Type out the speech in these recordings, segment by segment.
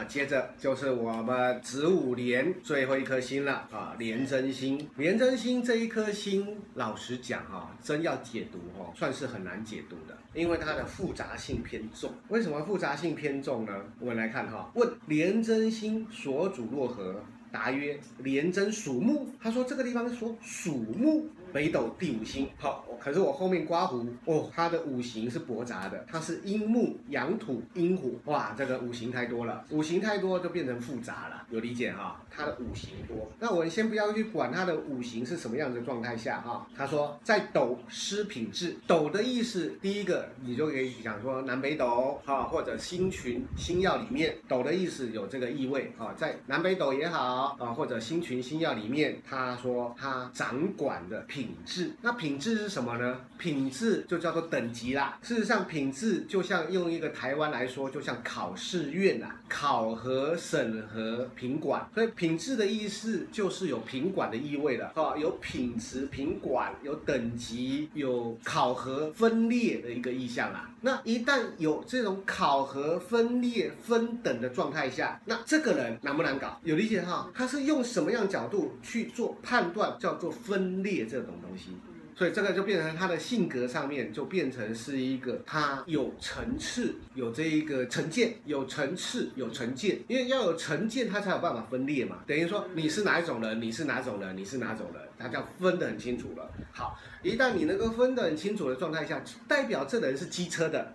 那接着就是我们子午连最后一颗星了啊，廉贞星。廉贞星这一颗星，老实讲哈，真要解读哈，算是很难解读的，因为它的复杂性偏重。为什么复杂性偏重呢？我们来看哈，问廉贞星所主若何？答曰：廉贞属木。他说这个地方说属木。北斗第五星，好，可是我后面刮胡哦，它的五行是驳杂的，它是阴木、阳土、阴火，哇，这个五行太多了，五行太多就变成复杂了，有理解哈？它的五行多，那我们先不要去管它的五行是什么样的状态下哈。他说在斗失品质，斗的意思，第一个你就可以讲说南北斗哈，或者星群星曜里面，斗的意思有这个意味啊，在南北斗也好啊，或者星群星曜里面，他说他掌管的品。品质，那品质是什么呢？品质就叫做等级啦。事实上，品质就像用一个台湾来说，就像考试院啊，考核、审核、品管。所以品质的意思就是有品管的意味了啊，有品质、品管、有等级、有考核、分裂的一个意象啦。那一旦有这种考核、分裂、分等的状态下，那这个人难不难搞？有理解哈？他是用什么样角度去做判断？叫做分裂这种。东西，所以这个就变成他的性格上面就变成是一个他有层次，有这一个成见，有层次，有成见，因为要有成见，他才有办法分裂嘛。等于说你是哪一种人，你是哪种人，你是哪种人，他叫分得很清楚了。好，一旦你能够分得很清楚的状态下，代表这人是机车的。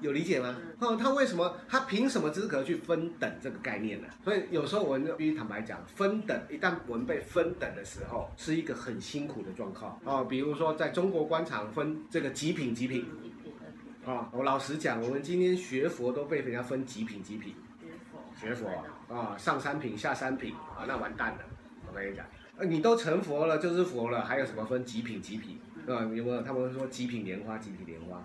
有理解吗？哦，他为什么？他凭什么资格去分等这个概念呢？所以有时候我们必须坦白讲，分等一旦我们被分等的时候，是一个很辛苦的状况哦。比如说在中国官场分这个极品极品，啊，我老实讲，我们今天学佛都被人家分极品极品，学佛啊，上三品下三品啊，那完蛋了。我跟你讲，你都成佛了就是佛了，还有什么分极品极品？啊，有没有？他们说极品莲花，极品莲花，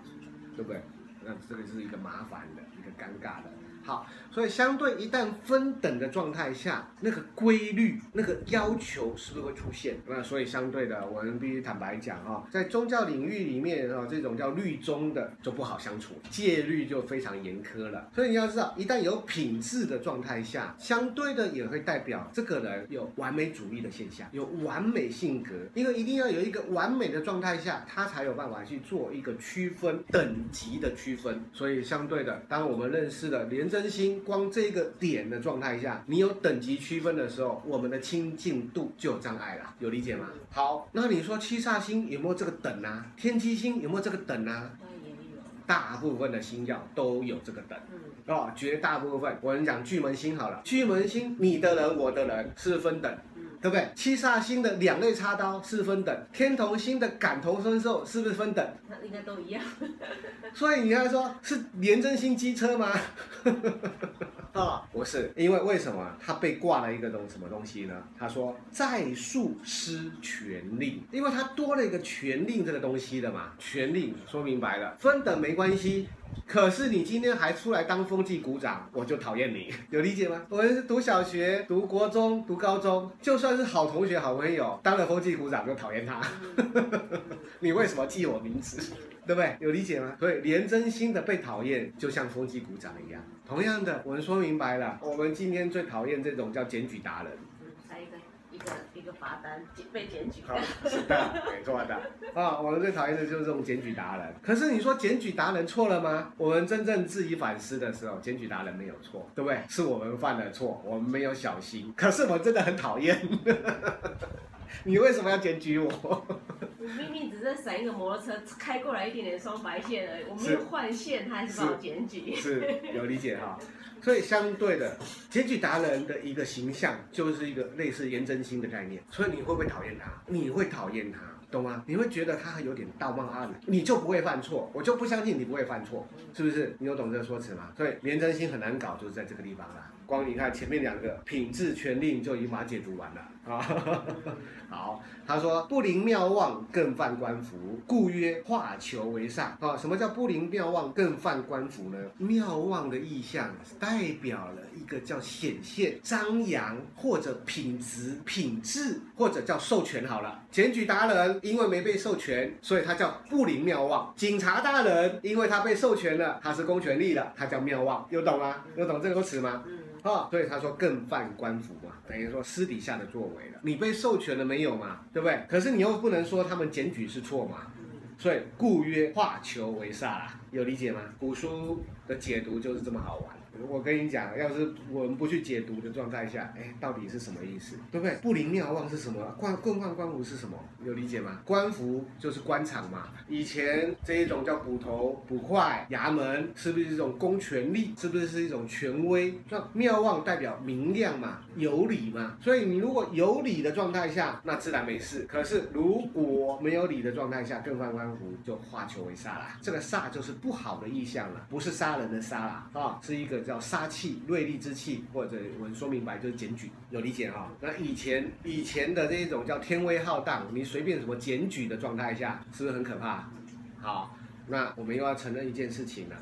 对不对？那这个是一个麻烦的，一个尴尬的。好，所以相对一旦分等的状态下，那个规律、那个要求是不是会出现？那所以相对的，我们必须坦白讲哈，在宗教领域里面啊，这种叫律宗的就不好相处，戒律就非常严苛了。所以你要知道，一旦有品质的状态下，相对的也会代表这个人有完美主义的现象，有完美性格，因为一定要有一个完美的状态下，他才有办法去做一个区分等级的区分。所以相对的，当我们认识了连贞星光这个点的状态下，你有等级区分的时候，我们的亲近度就有障碍了，有理解吗？好，那你说七煞星有没有这个等啊？天机星有没有这个等啊？大部分的星耀都有这个等，哦，绝大部分，我跟你讲巨门星好了，巨门星你的人我的人是分等。对不对？七煞星的两肋插刀是分等，天同星的感同身受是不是分等？那应该都一样。所以你要说是廉贞星机车吗？啊、哦，不是，因为为什么？他被挂了一个东什么东西呢？他说在数失权令，因为他多了一个权令这个东西的嘛。权令说明白了，分等没关系。可是你今天还出来当风纪股长，我就讨厌你，有理解吗？我们是读小学、读国中、读高中，就算是好同学、好朋友，当了风纪股长就讨厌他。你为什么记我名字？对不对？有理解吗？所以连真心的被讨厌，就像风纪股长一样。同样的，我们说明白了，我们今天最讨厌这种叫检举达人。一个一个罚单被检举，好，是的，没错的。啊，我们最讨厌的就是这种检举达人。可是你说检举达人错了吗？我们真正自己反思的时候，检举达人没有错，对不对？是我们犯了错，我们没有小心。可是我真的很讨厌。你为什么要检举我？我明明只是闪一个摩托车开过来一点点双白线而已，我没有换线，他还是把我检举。是，是有理解哈。所以相对的，检举达人的一个形象就是一个类似颜真卿的概念。所以你会不会讨厌他？你会讨厌他，懂吗？你会觉得他有点道貌岸然，你就不会犯错，我就不相信你不会犯错，是不是？你有懂这个说辞吗？所以廉贞星很难搞，就是在这个地方啦。光你看前面两个品质权令就已经把它解读完了啊。好，他说不临庙望，更犯官符，故曰化求为上。啊，什么叫不临庙望，更犯官符呢？庙望的意象代表了一个叫显现、张扬或者品质、品质，或者叫授权。好了，检举达人因为没被授权，所以他叫不灵妙望。警察大人因为他被授权了，他是公权力了，他叫妙望。有懂吗？有懂这个词吗？嗯。啊，所以他说更犯官府嘛，等于说私底下的作为了。你被授权了没有嘛？对不对？可是你又不能说他们检举是错嘛，所以故曰化求为煞啦，有理解吗？古书的解读就是这么好玩。我跟你讲，要是我们不去解读的状态下，哎，到底是什么意思？对不对？不灵庙望是什么？官更犯官符是什么？有理解吗？官符就是官场嘛。以前这一种叫捕头、捕快、衙门，是不是一种公权力？是不是是一种权威？那庙望代表明亮嘛，有理嘛。所以你如果有理的状态下，那自然没事。可是如果没有理的状态下，更换官符，就化求为煞啦。这个煞就是不好的意象了，不是杀人的杀啦，啊，是一个。叫杀气、锐利之气，或者我们说明白就是检举，有理解哈？那以前以前的这一种叫天威浩荡，你随便什么检举的状态下，是不是很可怕？好，那我们又要承认一件事情了，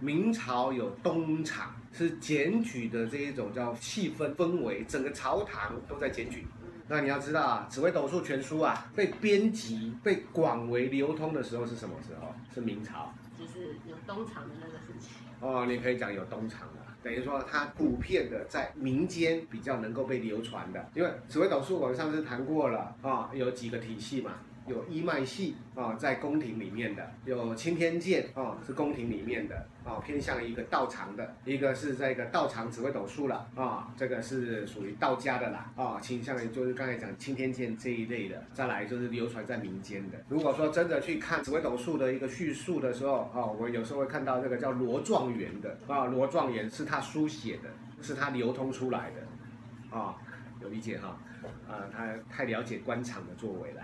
明朝有东厂，是检举的这一种叫气氛氛围，整个朝堂都在检举。那你要知道啊，《紫微斗数全书》啊被编辑、被广为流通的时候是什么时候？是明朝。就是有东厂的那个时期。哦，你可以讲有东厂的，等于说它普遍的在民间比较能够被流传的，因为紫微斗数我们上次谈过了啊、有几个体系嘛。有一脉系啊，在宫廷里面的；有青天剑啊，是宫廷里面的啊，偏向一个道场的；一个是这个道场紫微斗数了啊，这个是属于道家的啦啊，倾向于就是刚才讲钦天监这一类的。再来就是流传在民间的。如果说真的去看紫微斗数的一个叙述的时候啊，我有时候会看到这个叫罗状元的啊，罗状元是他书写的，是他流通出来的啊，有理解哈？啊，他太了解官场的作为了。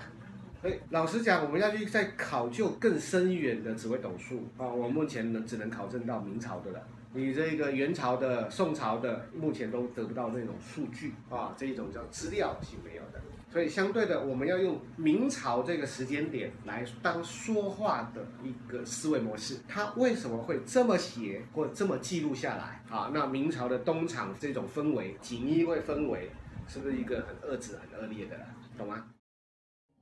哎，老实讲，我们要去再考究更深远的紫微斗数啊，我目前呢只能考证到明朝的了。你这个元朝的、宋朝的，目前都得不到那种数据啊，这一种叫资料是没有的。所以相对的，我们要用明朝这个时间点来当说话的一个思维模式，他为什么会这么写或这么记录下来啊？那明朝的东厂这种氛围，锦衣卫氛围，是不是一个很恶质、很恶劣的？懂吗？